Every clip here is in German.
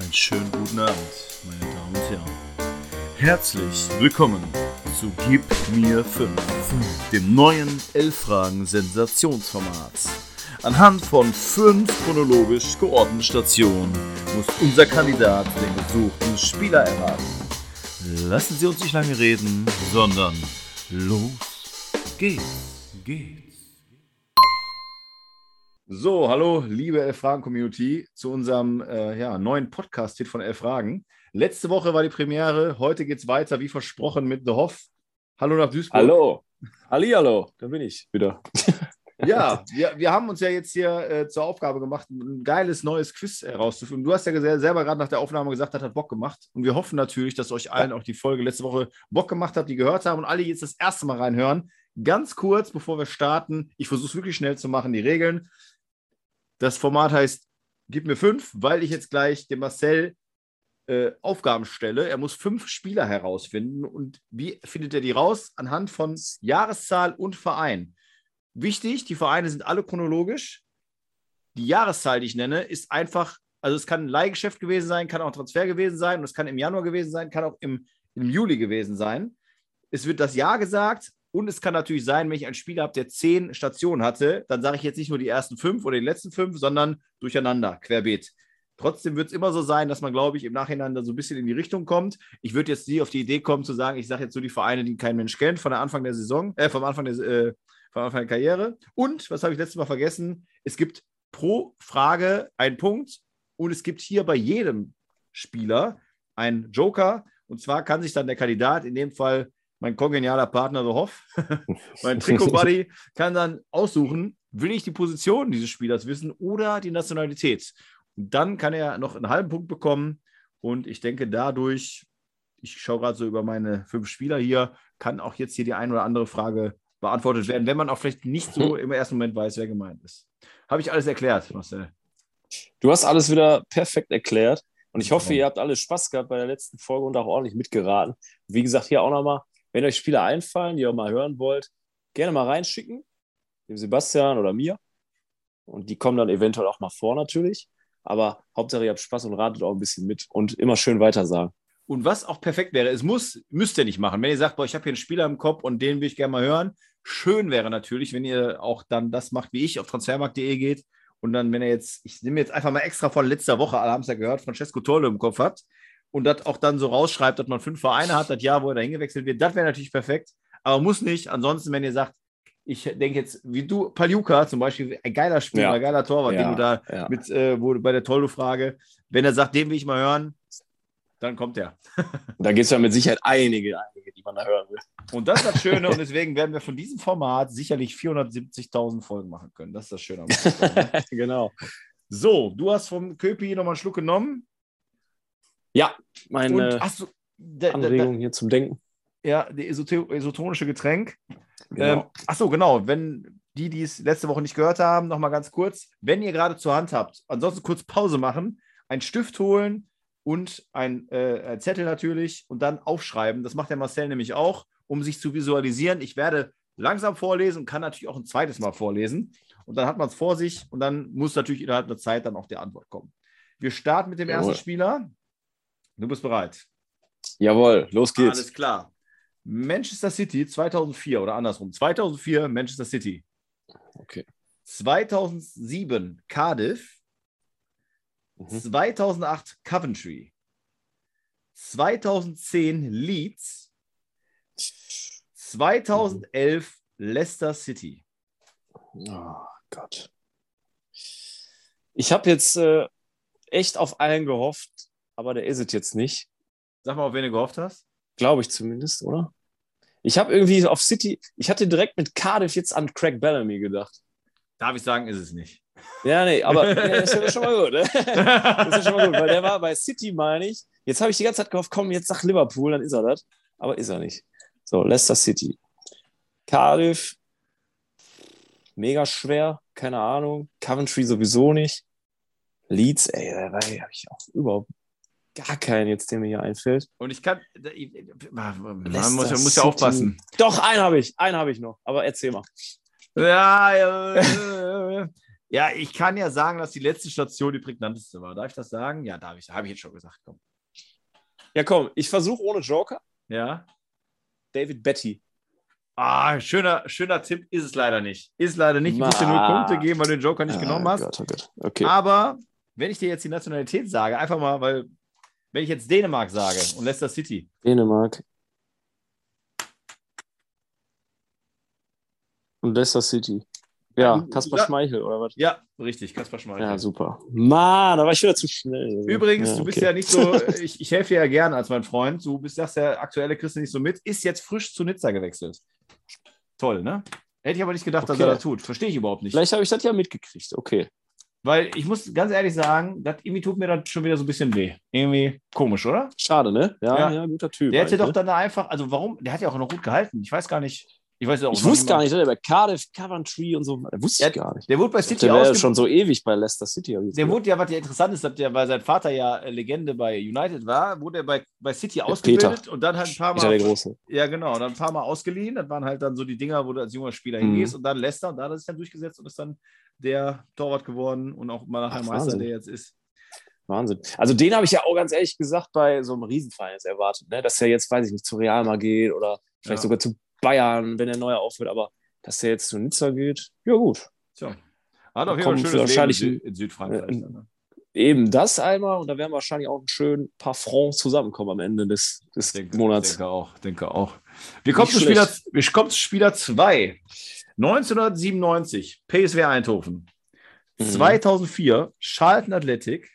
Einen schönen guten Abend, meine Damen und Herren. Herzlich willkommen zu Gib mir 5, dem neuen 11-Fragen-Sensationsformat. Anhand von fünf chronologisch geordneten Stationen muss unser Kandidat den gesuchten Spieler erraten. Lassen Sie uns nicht lange reden, sondern los geht's, geht's. So, hallo, liebe Elf Fragen Community, zu unserem äh, ja, neuen Podcast-Hit von Elf Fragen. Letzte Woche war die Premiere, heute geht's weiter, wie versprochen, mit The Hoff. Hallo nach Duisburg. Hallo. Hallihallo, da bin ich wieder. Ja, wir, wir haben uns ja jetzt hier äh, zur Aufgabe gemacht, ein geiles neues Quiz herauszufinden. Du hast ja selber gerade nach der Aufnahme gesagt, das hat Bock gemacht. Und wir hoffen natürlich, dass euch allen auch die Folge letzte Woche Bock gemacht hat, die gehört haben und alle jetzt das erste Mal reinhören. Ganz kurz, bevor wir starten, ich versuche es wirklich schnell zu machen, die Regeln. Das Format heißt, gib mir fünf, weil ich jetzt gleich dem Marcel äh, Aufgaben stelle. Er muss fünf Spieler herausfinden. Und wie findet er die raus? Anhand von Jahreszahl und Verein. Wichtig, die Vereine sind alle chronologisch. Die Jahreszahl, die ich nenne, ist einfach, also es kann ein Leihgeschäft gewesen sein, kann auch ein Transfer gewesen sein und es kann im Januar gewesen sein, kann auch im, im Juli gewesen sein. Es wird das Jahr gesagt und es kann natürlich sein, wenn ich einen Spieler habe, der zehn Stationen hatte, dann sage ich jetzt nicht nur die ersten fünf oder die letzten fünf, sondern durcheinander, querbeet. Trotzdem wird es immer so sein, dass man, glaube ich, im Nachhinein da so ein bisschen in die Richtung kommt. Ich würde jetzt nie auf die Idee kommen zu sagen, ich sage jetzt so die Vereine, die kein Mensch kennt, von der Anfang der Saison, äh, vom Anfang der, äh, vom Anfang der Karriere. Und, was habe ich letztes Mal vergessen? Es gibt pro Frage einen Punkt und es gibt hier bei jedem Spieler einen Joker. Und zwar kann sich dann der Kandidat, in dem Fall mein kongenialer Partner, The Hoff, mein Trikot-Buddy, kann dann aussuchen, will ich die Position dieses Spielers wissen oder die Nationalität. Und dann kann er noch einen halben Punkt bekommen. Und ich denke, dadurch, ich schaue gerade so über meine fünf Spieler hier, kann auch jetzt hier die ein oder andere Frage beantwortet werden, wenn man auch vielleicht nicht so im ersten Moment weiß, wer gemeint ist. Habe ich alles erklärt, Marcel? Du hast alles wieder perfekt erklärt. Und ich hoffe, ihr habt alle Spaß gehabt bei der letzten Folge und auch ordentlich mitgeraten. Wie gesagt, hier auch nochmal, wenn euch Spieler einfallen, die ihr mal hören wollt, gerne mal reinschicken. Dem Sebastian oder mir. Und die kommen dann eventuell auch mal vor, natürlich. Aber Hauptsache, ihr habt Spaß und ratet auch ein bisschen mit und immer schön weitersagen. Und was auch perfekt wäre, es muss, müsst ihr nicht machen. Wenn ihr sagt, boah, ich habe hier einen Spieler im Kopf und den will ich gerne mal hören, schön wäre natürlich, wenn ihr auch dann das macht, wie ich, auf transfermarkt.de geht und dann, wenn er jetzt, ich nehme jetzt einfach mal extra von letzter Woche, alle haben es ja gehört, Francesco Torlo im Kopf hat und das auch dann so rausschreibt, dass man fünf Vereine hat, das Jahr, wo er da hingewechselt wird, das wäre natürlich perfekt, aber muss nicht. Ansonsten, wenn ihr sagt, ich denke jetzt, wie du, Paljuka zum Beispiel, ein geiler Spieler, Ja. ein geiler Torwart, den Ja, du da ja. mit, äh, wo, bei der Toldo-Frage, wenn er sagt, den will ich mal hören, dann kommt er. Da gibt es ja mit Sicherheit einige, einige, die man da hören will. Und das ist das Schöne und deswegen werden wir von diesem Format sicherlich 470.000 Folgen machen können. Das ist das Schöne. ne? genau. so, du hast vom Köpi nochmal einen Schluck genommen. Ja, Und meine hast du da, da, Anregung hier zum Denken. ja, die esoter isotonische Getränk. Genau. Ähm, ach so, genau. Wenn die, die es letzte Woche nicht gehört haben, nochmal ganz kurz. Wenn ihr gerade zur Hand habt, ansonsten kurz Pause machen, einen Stift holen und ein äh, ein Zettel natürlich und dann aufschreiben. Das macht der Marcel nämlich auch, um sich zu visualisieren. Ich werde langsam vorlesen und kann natürlich auch ein zweites Mal vorlesen. Und dann hat man es vor sich und dann muss natürlich innerhalb der Zeit dann auch die Antwort kommen. Wir starten mit dem Jawohl. ersten Spieler. Du bist bereit. Jawohl, los geht's. Alles klar. Manchester City 2004 oder andersrum. 2004 Manchester City. Okay. 2007 Cardiff. Mhm. 2008 Coventry. 2010 Leeds. 2011 Leicester City. Oh Gott. Ich habe jetzt äh, echt auf einen gehofft, aber der ist es jetzt nicht. Sag mal, auf wen du gehofft hast. Glaube ich zumindest, oder? Ich habe irgendwie auf City, ich hatte direkt mit Cardiff jetzt an Craig Bellamy gedacht. Darf ich sagen, ist es nicht. Ja, nee, aber das ist ja schon mal gut. Ne? Das ist ja schon mal gut, weil der war bei City, meine ich. Jetzt habe ich die ganze Zeit gehofft, komm, jetzt sag Liverpool, dann ist er das. Aber ist er nicht. So, Leicester City. Cardiff, mega schwer, keine Ahnung. Coventry sowieso nicht. Leeds, ey, da habe ich auch überhaupt gar keinen jetzt, der mir hier einfällt. Und ich kann. Man muss, man muss ja aufpassen. Doch, einen habe ich, einen habe ich noch. Aber erzähl mal. Ja, ja, ja, ich kann ja sagen, dass die letzte Station die prägnanteste war. Darf ich das sagen? Ja, darf ich. Habe ich jetzt schon gesagt. Komm. Ja, komm, ich versuche ohne Joker. Ja. David Betty. Ah, schöner, schöner Tipp ist es leider nicht. Ist leider nicht. Ich muss dir Ma. Punkte geben, weil du den Joker nicht genommen Ah, hast. Gott, oh Gott. Okay. Aber wenn ich dir jetzt die Nationalität sage, einfach mal, weil, wenn ich jetzt Dänemark sage und Leicester City, Dänemark. Und Leicester City. Ja, Ja, Kaspar ja. Schmeichel oder was? ja, richtig, Kaspar Schmeichel. Ja, super. Mann, da war ich wieder zu schnell. Übrigens, du bist ja nicht so, ich, ich helfe dir ja gern als mein Freund, du bist, sagst ja, aktuelle du nicht so mit, ist jetzt frisch zu Nizza gewechselt. Toll, ne? Hätte ich aber nicht gedacht, dass Okay. er das tut. Verstehe ich überhaupt nicht. Vielleicht habe ich das ja mitgekriegt. Okay. Weil ich muss ganz ehrlich sagen, das irgendwie tut mir das schon wieder so ein bisschen weh. Irgendwie komisch, oder? Schade, ne? Ja, Ja. ja, guter Typ. Der hätte doch ne? dann da einfach, also warum, der hat ja auch noch gut gehalten. Ich weiß gar nicht. Ich weiß auch Ich wusste gar mal- nicht, bei Cardiff, Coventry und so. Der wusste ich Ja, gar nicht. Der wurde bei City Der ausge schon so ewig bei Leicester City. ich Der gehört. wurde ja, was ja interessant ist, der, weil sein Vater ja äh, Legende bei United war, wurde er bei, bei City Der ausgebildet und dann halt ein paar Peter der Mal. Große. Ja, genau, dann ein paar Mal ausgeliehen. Das waren halt dann so die Dinger, wo du als junger Spieler Mhm. hingehst und dann Leicester und da hat er sich dann durchgesetzt und ist dann der Torwart geworden und auch mal nachher Ach, Meister, Wahnsinn. der jetzt ist. Wahnsinn. Also den habe ich ja auch ganz ehrlich gesagt bei so einem Riesenverein jetzt erwartet, ne? dass er jetzt, weiß ich nicht, zu Real mal geht oder vielleicht Ja. sogar zu Bayern, wenn er neu aufhört, aber dass er jetzt zu Nizza geht, ja gut. Tja. Hat auf jeden Fall ein schönes Leben in, wahrscheinlich Sü ein- in Südfrankreich. äh, dann, ne? Eben das einmal und da werden wahrscheinlich auch ein schön paar Francs zusammenkommen am Ende des, des Ich denke, Monats. denke auch, denke auch. Wir kommen, zu Spieler, wir kommen zu Spieler 2. 1997, PSW Eindhoven. Mhm. 2004, Charlton Athletic.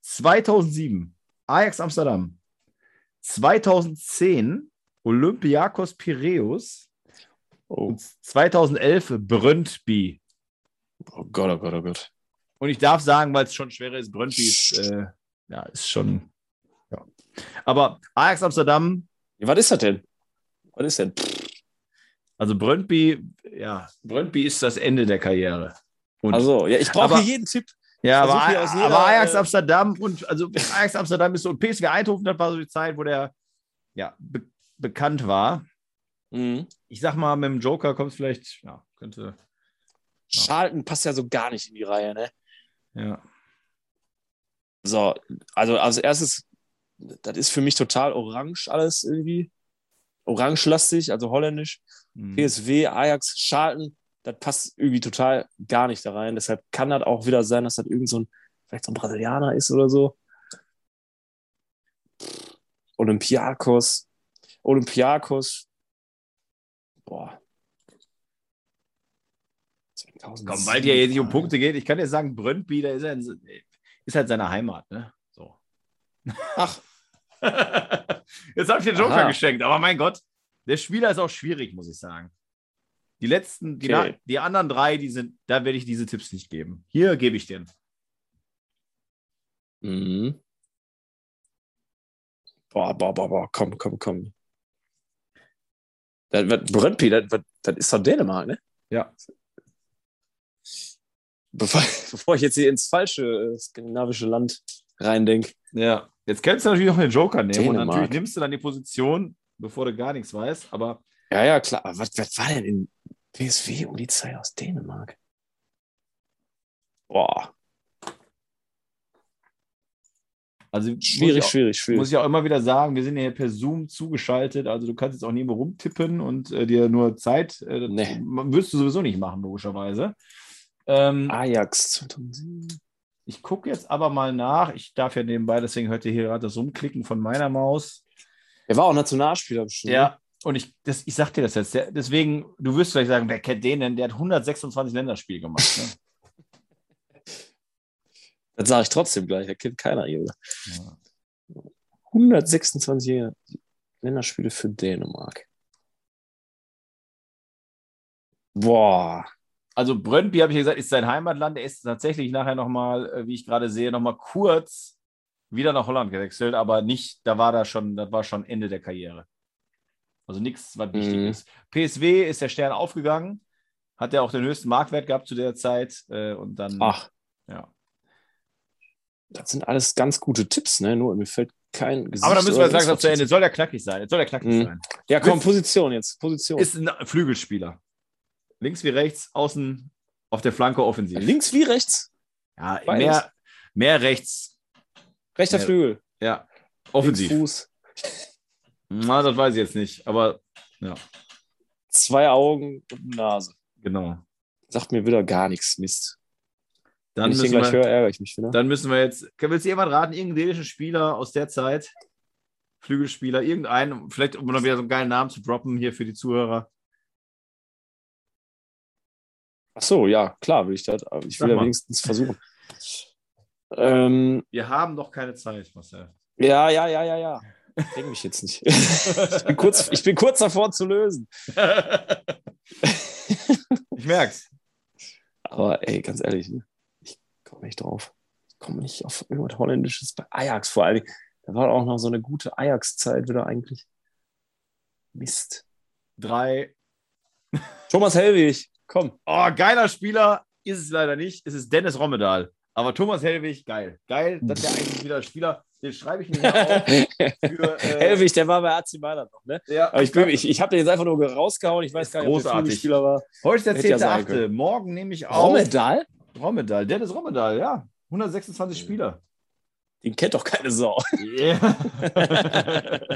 2007, Ajax Amsterdam. 2010, Olympiakos Piräus. Oh. Und 2011, Brøndby. oh Gott, oh Gott, oh Gott. Und ich darf sagen, weil es schon schwerer ist, Brøndby ist, äh, ja, ist schon. Ja. Aber Ajax Amsterdam, Ja, was ist das denn? Was ist denn? Also Brøndby, ja, Brøndby ist das Ende der Karriere. Und, Also, ja, ich brauche jeden Tipp. ja, aber, jeder, aber Ajax äh, Amsterdam und also Ajax Amsterdam ist so und PSV Eindhoven, das war so die Zeit, wo der ja be bekannt war. Mhm. Ich sag mal, mit dem Joker kommt es vielleicht, ja, könnte, Charlton passt ja so gar nicht in die Reihe, ne? ja. So, also als erstes, das ist für mich total orange alles irgendwie. Orange-lastig, also holländisch. Hm. PSW, Ajax, Charlton, das passt irgendwie total gar nicht da rein. Deshalb kann das auch wieder sein, dass das irgend so ein, vielleicht so ein Brasilianer ist oder so. Olympiakos. Olympiakos. Boah. 2007. Komm, weil dir jetzt nicht um Punkte geht, ich kann dir sagen, Brøndby, der ist, in, ist halt seine Heimat, ne? So. Ach, Jetzt habe ich den Joker Aha. geschenkt, aber mein Gott, der Spieler ist auch schwierig, muss ich sagen. Die letzten, die, Okay. die anderen drei, die sind, da werde ich diese Tipps nicht geben. Hier gebe ich den. Mhm. Boah, boah, boah, boah, komm, komm, komm. Das, das, Brøndby, das, das, das ist doch Dänemark, ne? Ja. Bevor, bevor ich jetzt hier ins falsche äh, skandinavische Land reindenke. Ja. Jetzt kannst du natürlich auch den Joker nehmen und Dänemark. natürlich nimmst du dann die Position, bevor du gar nichts weißt, aber Ja, ja, klar. Aber was, was war denn in PSW um die Zeit aus Dänemark? Boah, also schwierig, auch, schwierig, schwierig. Muss ich auch immer wieder sagen, wir sind hier per Zoom zugeschaltet, also du kannst jetzt auch nie mehr rumtippen und äh, dir nur Zeit, äh, Nee. wirst du sowieso nicht machen, logischerweise. Ähm, Ajax 2007. Ich gucke jetzt aber mal nach. Ich darf ja nebenbei, deswegen hört ihr hier gerade das Rumklicken von meiner Maus. Er war auch Nationalspieler bestimmt. ne? Ja, und ich, das, ich sag dir das jetzt. Der, deswegen, du wirst vielleicht sagen, wer kennt den denn? Der hat 126 Länderspiele gemacht. Ne? Das sage ich trotzdem gleich. Er kennt keiner hier. Ja. 126 Länderspiele für Dänemark. Boah. Also Brøndby, habe ich ja gesagt, ist sein Heimatland. Er ist tatsächlich nachher nochmal, äh, wie ich gerade sehe, nochmal kurz wieder nach Holland gewechselt, aber nicht, da war da schon, das war schon Ende der Karriere. Also nichts, was wichtig Mhm. ist. PSW ist der Stern aufgegangen, hat ja auch den höchsten Marktwert gehabt zu der Zeit äh, und dann, Ach, ja. Das sind alles ganz gute Tipps, ne? Nur mir fällt kein Gesicht. Aber dann müssen wir jetzt langsam zu Ende. Soll der knackig sein? Jetzt soll der knackig Mhm. sein. Ja, komm, Position jetzt. Position. Ist ein Flügelspieler. Links wie rechts, außen Auf der Flanke offensiv. Links wie rechts? Ja, Beides. mehr, mehr rechts. Rechter Ja. Flügel. Ja, offensiv. Linksfuß. Na, das weiß ich jetzt nicht, aber Zwei Augen und Nase. genau. Sagt mir wieder gar nichts. Mist. Dann müssen, wir, höre, mich wieder. dann müssen wir jetzt. Willst du jemand raten? Irgendeinen dänischen Spieler aus der Zeit? Flügelspieler, irgendeinen, vielleicht um noch wieder so einen geilen Namen zu droppen hier für die Zuhörer. Ach so, ja, klar will ich das. Ich will ja wenigstens versuchen. Ähm, Wir haben doch keine Zeit, Marcel. ja, ja, ja, ja, ja. Denk mich jetzt nicht. ich, bin kurz, ich bin kurz davor zu lösen. ich merk's. Aber ey, ganz ehrlich, ne? Ich komme nicht drauf. Ich komme nicht auf irgendwas Holländisches bei Ajax vor allem. Da war auch noch so eine gute Ajax-Zeit wieder eigentlich. Mist. Drei. Thomas Hellwig, komm. Oh, geiler Spieler ist es leider nicht. Es ist Dennis Rommedal. Aber Thomas Hellwig, geil. Geil, das wäre eigentlich wieder Spieler. Den schreibe ich mir auf. Für, äh, Hellwig, der war bei AC Mailand noch, ne? Ja, Aber ich, bin, ich, ich habe den jetzt einfach nur rausgehauen. Ich weiß gar nicht, ob der. Flügelspieler war. Heute ist der Hätte ja sein 10.8. können. Morgen nehme ich auf. Rommedal? Rommedal. Dennis Rommedal, ja. 126 Spieler. Den kennt doch keine Sau. Yeah.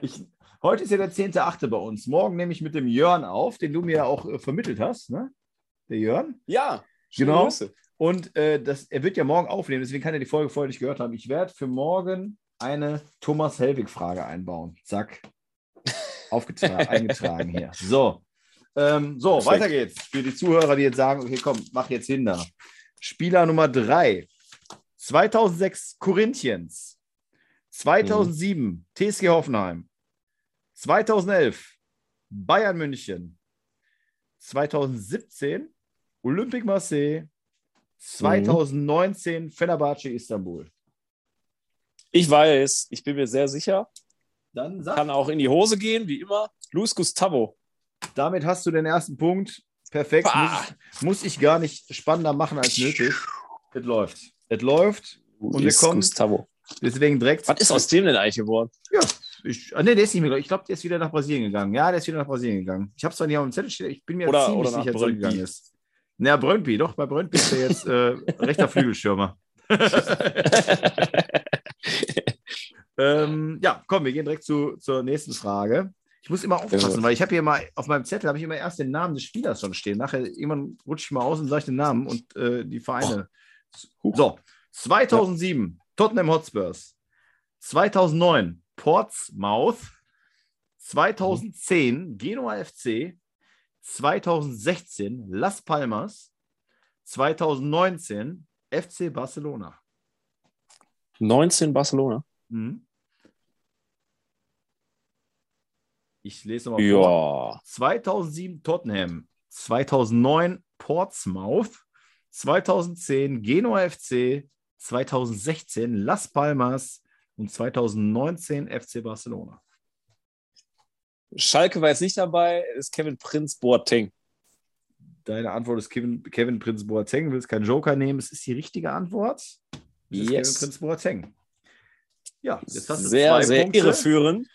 ich, heute ist ja der 10.8. bei uns. Morgen nehme ich mit dem Jörn auf, den du mir ja auch äh, vermittelt hast, ne? Der Jörn. Ja, Genau. Grüße. Und äh, das, er wird ja morgen aufnehmen, deswegen kann er die Folge vorher nicht gehört haben. Ich werde für morgen eine Thomas Helwig-Frage einbauen. Zack. Aufgetragen, eingetragen hier. So. Ähm, so, Perfekt. weiter geht's. Für die Zuhörer, die jetzt sagen, okay, komm, mach jetzt hin da. Spieler Nummer 3. 2006 Corinthians. 2007 TSG Hoffenheim. 2011 Bayern München. 2017 Olympique Marseille. 2019 Fenerbahce Istanbul. Ich weiß, ich bin mir sehr sicher. Dann sag, Kann auch in die Hose gehen, wie immer. Luis Gustavo. Damit hast du den ersten Punkt. Perfekt. Bah. Muss ich, muss ich gar nicht spannender machen als nötig. Es läuft. Es läuft. Und wir kommen- Gustavo. Deswegen direkt. Was ist aus dem denn eigentlich geworden? Ja, ich, ah, nee, der ist nicht mehr. Ich glaube, der ist wieder nach Brasilien gegangen. Ja, der ist wieder nach Brasilien gegangen. Ich habe zwar nicht auf dem Zettel stehen, ich bin mir Oder- ziemlich oder sicher, dass er gegangen ist. Na, Brøndby, doch, bei Brøndby ist er jetzt äh, rechter Flügelschirmer. ähm, ja, komm, wir gehen direkt zu, zur nächsten Frage. Ich muss immer aufpassen, Ja. weil ich habe hier mal auf meinem Zettel habe ich immer erst den Namen des Spielers schon stehen. Nachher irgendwann rutsche ich mal aus und sage den Namen und äh, die Vereine. So, 2007 Tottenham Hotspurs, 2009 Portsmouth, 2010 Genua FC, 2016 Las Palmas, 2019 FC Barcelona. 19 Barcelona. Mhm. Ich lese nochmal vor. Ja. 2007 Tottenham, 2009 Portsmouth, 2010 Genua FC, 2016 Las Palmas und 2019 FC Barcelona. Schalke war jetzt nicht dabei, ist Kevin Prinz Boateng. Deine Antwort ist Kevin, Kevin Prinz Boateng. Du willst keinen Joker nehmen. Es ist die richtige Antwort. Es ist Yes. Kevin Prinz Boateng. Ja, jetzt hast du Sehr, zwei sehr Punkte. irreführend.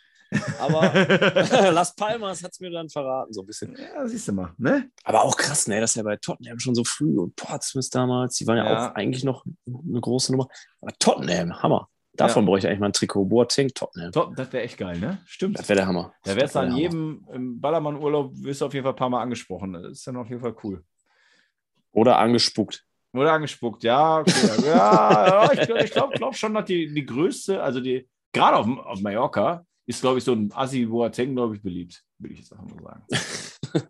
Aber Las Palmas hat es mir dann verraten, so ein bisschen. Ja, siehst du mal, ne? Aber auch krass, ne, dass er bei Tottenham schon so früh und Portsmouth damals, die waren ja, Ja. auch eigentlich noch eine große Nummer. Aber Tottenham, Hammer. Davon Ja. bräuchte ich eigentlich mal ein Trikot. Boateng, Tottenham. Top, das wäre echt geil, ne? Stimmt. Das wäre der Hammer. Da wärst du an jedem Ballermann-Urlaub, wirst du auf jeden Fall ein paar Mal angesprochen. Das ist dann auf jeden Fall cool. Oder angespuckt. Oder angespuckt, ja. Okay. ja, ja, ich glaube ich glaub, glaub schon, dass die, die größte, also die, gerade auf, auf Mallorca, ist, glaube ich, so ein Assi Boateng, glaube ich, beliebt, will ich jetzt einfach mal sagen.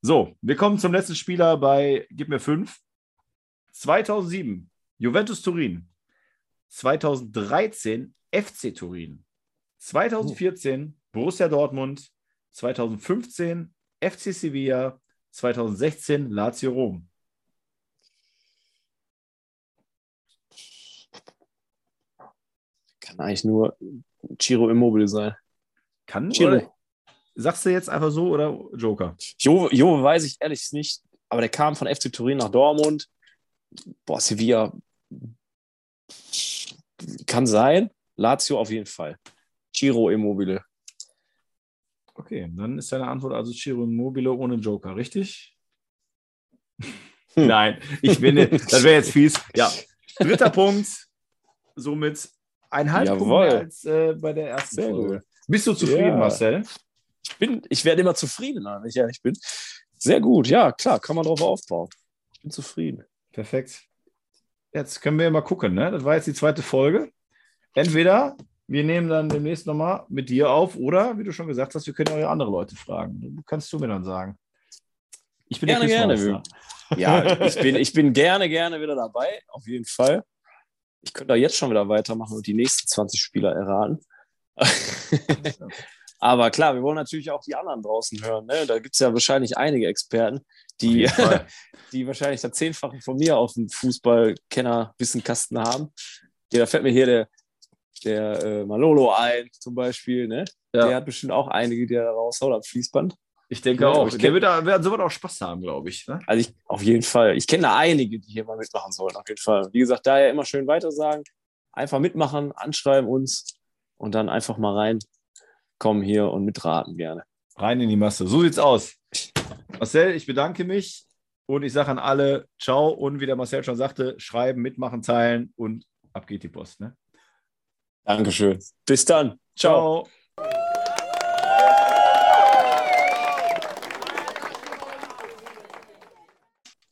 so, wir kommen zum letzten Spieler bei Gib mir fünf. 2007, Juventus Turin. 2013, FC Turin. 2014, Borussia Dortmund. 2015, FC Sevilla. 2016, Lazio Rom. Kann eigentlich nur Chiro Immobile sein. Kann Chiro. Sagst du jetzt einfach so oder Joker? Jo, jo weiß ich ehrlich nicht, aber der kam von FC Turin nach Dortmund. Boah, Sevilla kann sein. Lazio auf jeden Fall. Chiro Immobile. Okay, dann ist deine Antwort also Ciro Immobile ohne Joker, richtig? Nein, ich bin, das wäre jetzt fies. Ja, dritter Punkt. Somit ein Jawohl. mehr als äh, bei der ersten Sehr Folge. gut. Bist du zufrieden, Ja. Marcel? Ich, bin, ich werde immer zufriedener, wenn ich ehrlich bin. Sehr gut, ja, klar, kann man drauf aufbauen. Ich bin zufrieden. Perfekt. Jetzt können wir mal gucken, ne? Das war jetzt die zweite Folge. Entweder wir nehmen dann demnächst nochmal mit dir auf oder, wie du schon gesagt hast, wir können auch andere Leute fragen. Kannst du mir dann sagen. Ich bin Gerne, gerne. Ja, ich bin, ich bin gerne, gerne wieder dabei, auf jeden Fall. Ich könnte da jetzt schon wieder weitermachen und die nächsten 20 Spieler erraten. Aber klar, wir wollen natürlich auch die anderen draußen hören. Ne? Da gibt es ja wahrscheinlich einige Experten, die, die wahrscheinlich das Zehnfache von mir auf dem Fußballkenner-Wissenkasten haben. Ja, da fällt mir hier der, der äh, Malolo ein, zum Beispiel. Ne? Ja. Der hat bestimmt auch einige, die er da raushaut am Fließband. Ich denke Ja, auch. ich Der wird, da, wird soweit auch Spaß haben, glaube ich. Ne? Also ich, auf jeden Fall. Ich kenne da einige, die hier mal mitmachen sollen, auf jeden Fall. Wie gesagt, daher immer schön weitersagen. Einfach mitmachen, anschreiben uns und dann einfach mal reinkommen hier und mitraten gerne. Rein in die Masse. So sieht's aus. Marcel, ich bedanke mich und ich sage an alle Ciao und wie der Marcel schon sagte, schreiben, mitmachen, teilen und ab geht die Post. Ne? Dankeschön. Bis dann. Ciao. Ciao.